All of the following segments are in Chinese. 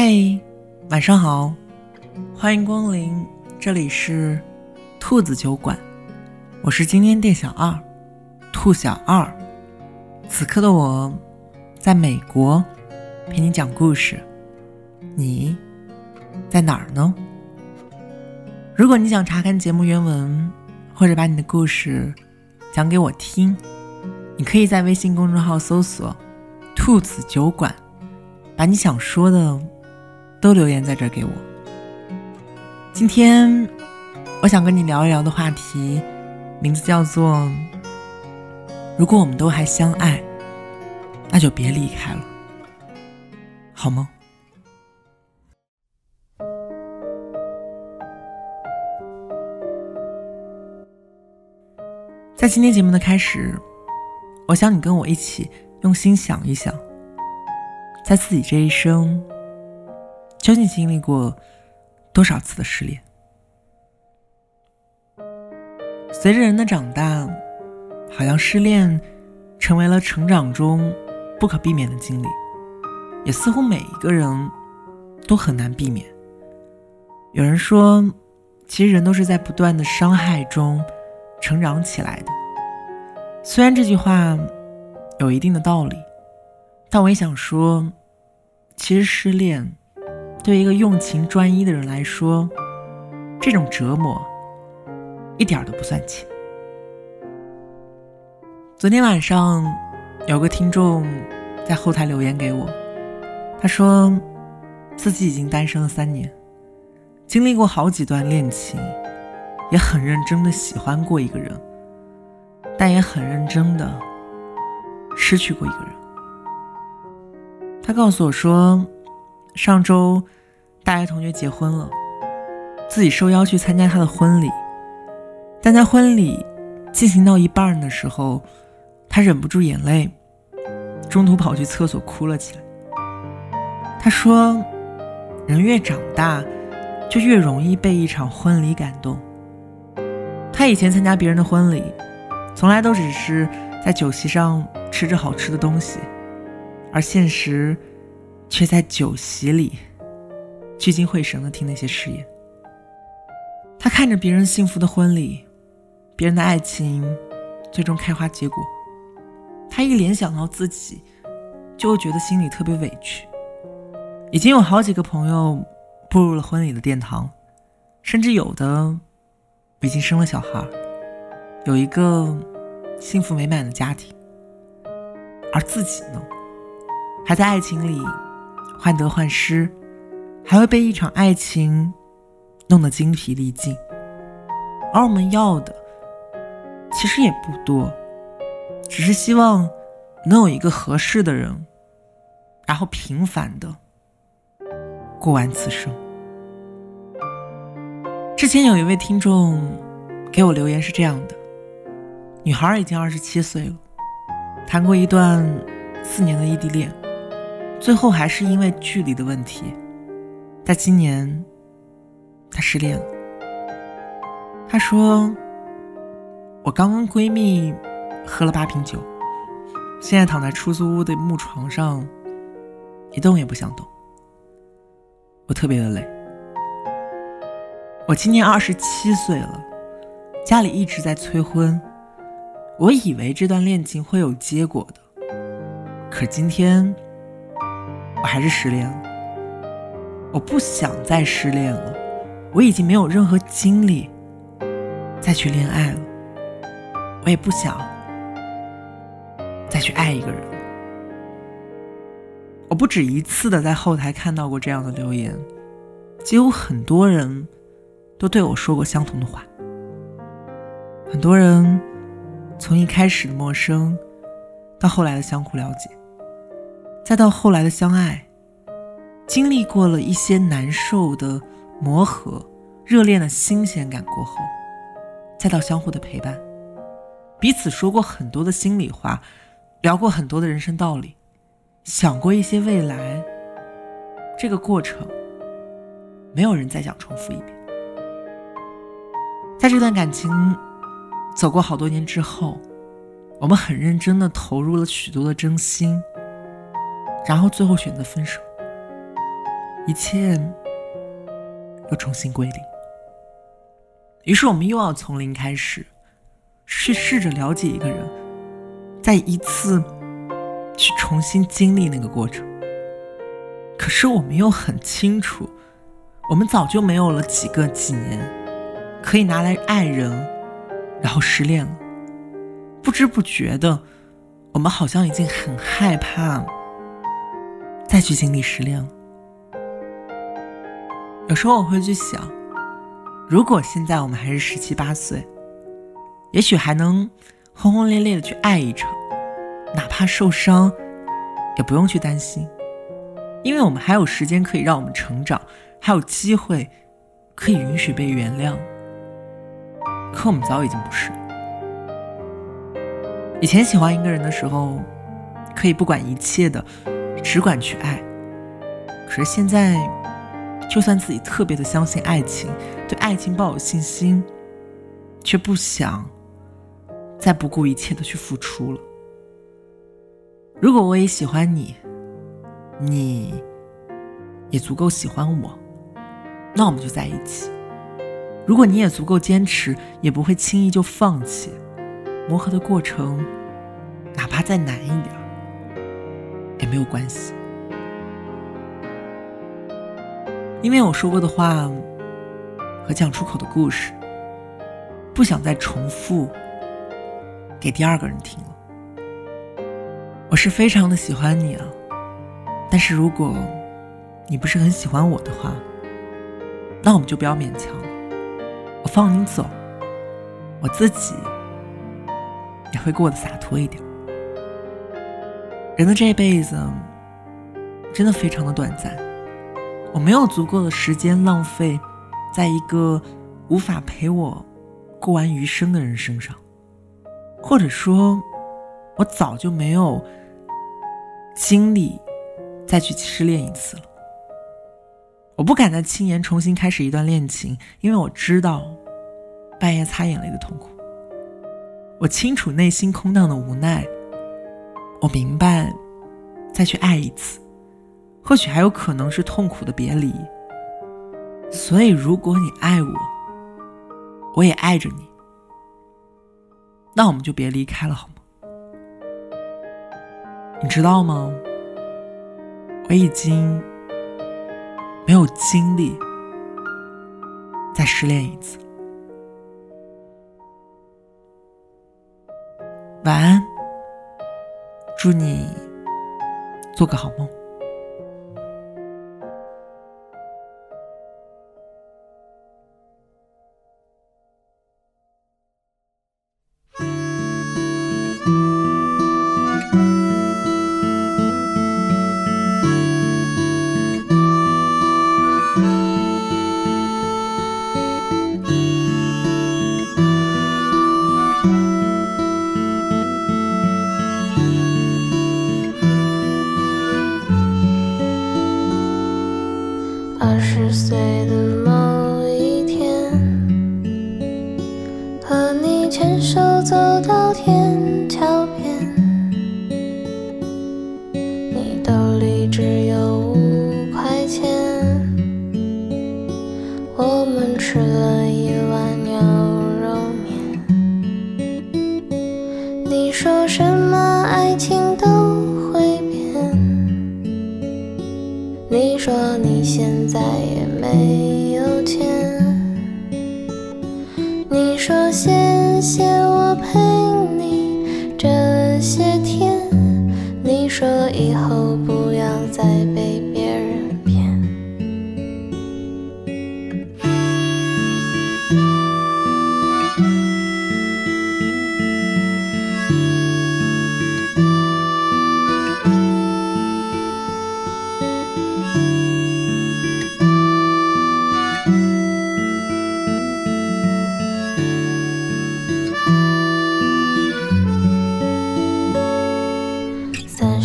嘿，晚上好，欢迎光临，这里是兔子酒馆，我是今天店小二，兔小二。此刻的我，在美国陪你讲故事，你在哪儿呢？如果你想查看节目原文，或者把你的故事讲给我听，你可以在微信公众号搜索“兔子酒馆”，把你想说的都留言在这儿给我。今天我想跟你聊一聊的话题，名字叫做“如果我们都还相爱，那就别离开了，好吗？”在今天节目的开始，我想你跟我一起用心想一想，在自己这一生究竟经历过多少次的失恋？随着人的长大，好像失恋成为了成长中不可避免的经历，也似乎每一个人都很难避免。有人说，其实人都是在不断的伤害中。成长起来的。虽然这句话有一定的道理，但我也想说，其实失恋对一个用情专一的人来说，这种折磨一点都不算轻。昨天晚上有个听众在后台留言给我，他说自己已经单身了三年，经历过好几段恋情。也很认真的喜欢过一个人，但也很认真的失去过一个人。他告诉我说，上周大学同学结婚了，自己受邀去参加他的婚礼，但在婚礼进行到一半的时候，他忍不住眼泪，中途跑去厕所哭了起来。他说，人越长大，就越容易被一场婚礼感动。他以前参加别人的婚礼，从来都只是在酒席上吃着好吃的东西，而现实却在酒席里聚精会神地听那些誓言。他看着别人幸福的婚礼，别人的爱情最终开花结果，他一联想到自己，就会觉得心里特别委屈。已经有好几个朋友步入了婚礼的殿堂，甚至有的。已经生了小孩，有一个幸福美满的家庭，而自己呢，还在爱情里患得患失，还会被一场爱情弄得精疲力尽。而我们要的其实也不多，只是希望能有一个合适的人，然后平凡的过完此生。之前有一位听众给我留言是这样的：女孩已经二十七岁了，谈过一段四年的异地恋，最后还是因为距离的问题，在今年她失恋了。她说：“我刚跟闺蜜喝了八瓶酒，现在躺在出租屋的木床上，一动也不想动，我特别的累。”我今年二十七岁了，家里一直在催婚，我以为这段恋情会有结果的，可今天我还是失恋了。我不想再失恋了，我已经没有任何精力再去恋爱了，我也不想再去爱一个人。我不止一次的在后台看到过这样的留言，几乎很多人。都对我说过相同的话。很多人从一开始的陌生，到后来的相互了解，再到后来的相爱，经历过了一些难受的磨合、热恋的新鲜感过后，再到相互的陪伴，彼此说过很多的心里话，聊过很多的人生道理，想过一些未来。这个过程，没有人再想重复一遍。在这段感情走过好多年之后，我们很认真的投入了许多的真心，然后最后选择分手。一切又重新归零。于是我们又要从零开始，去试着了解一个人，再一次去重新经历那个过程。可是我们又很清楚，我们早就没有了几个几年可以拿来爱人，然后失恋了。不知不觉的，我们好像已经很害怕了再去经历失恋了。有时候我会去想。如果现在我们还是十七八岁，也许还能轰轰烈烈的去爱一场，哪怕受伤，也不用去担心，因为我们还有时间可以让我们成长，还有机会可以允许被原谅。可我们早已经不是。以前喜欢一个人的时候，可以不管一切的，只管去爱，可是现在。就算自己特别的相信爱情，对爱情抱有信心，却不想再不顾一切的去付出了。如果我也喜欢你，你也足够喜欢我，那我们就在一起。如果你也足够坚持，也不会轻易就放弃。磨合的过程，哪怕再难一点，也没有关系。因为我说过的话和讲出口的故事，不想再重复给第二个人听了。我是非常的喜欢你啊，但是如果你不是很喜欢我的话，那我们就不要勉强了。我放你走，我自己也会过得洒脱一点。人的这一辈子真的非常的短暂。我没有足够的时间浪费在一个无法陪我过完余生的人身上，或者说，我早就没有精力再去失恋一次了。我不敢再轻言重新开始一段恋情，因为我知道半夜擦眼泪的痛苦。我清楚内心空荡的无奈，我明白再去爱一次。或许还有可能是痛苦的别离，所以如果你爱我，我也爱着你，那我们就别离开了，好吗？你知道吗？我已经没有精力再失恋一次。晚安，祝你做个好梦。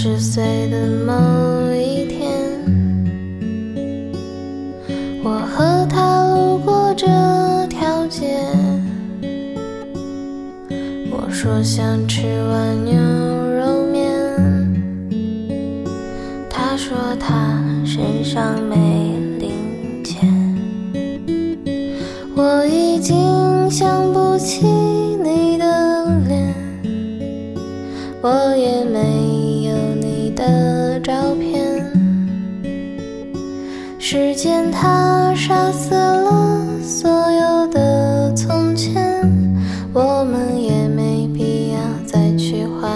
十岁的某一天我和他路过这条街我说想吃碗牛肉面他说他身上没零钱我已经想不起时间它杀死了所有的从前，我们也没必要再去怀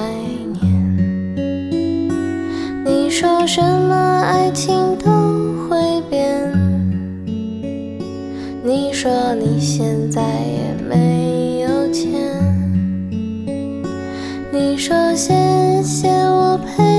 念。你说什么爱情都会变，你说你现在也没有钱，你说谢谢我陪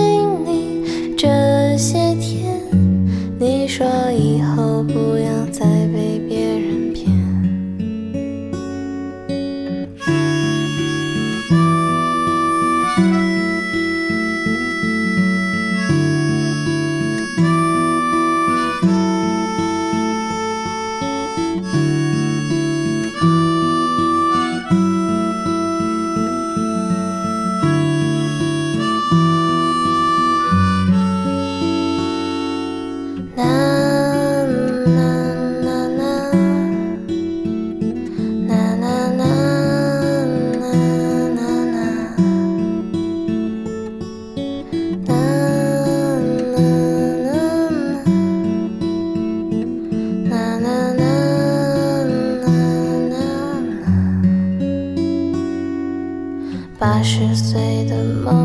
十岁的梦。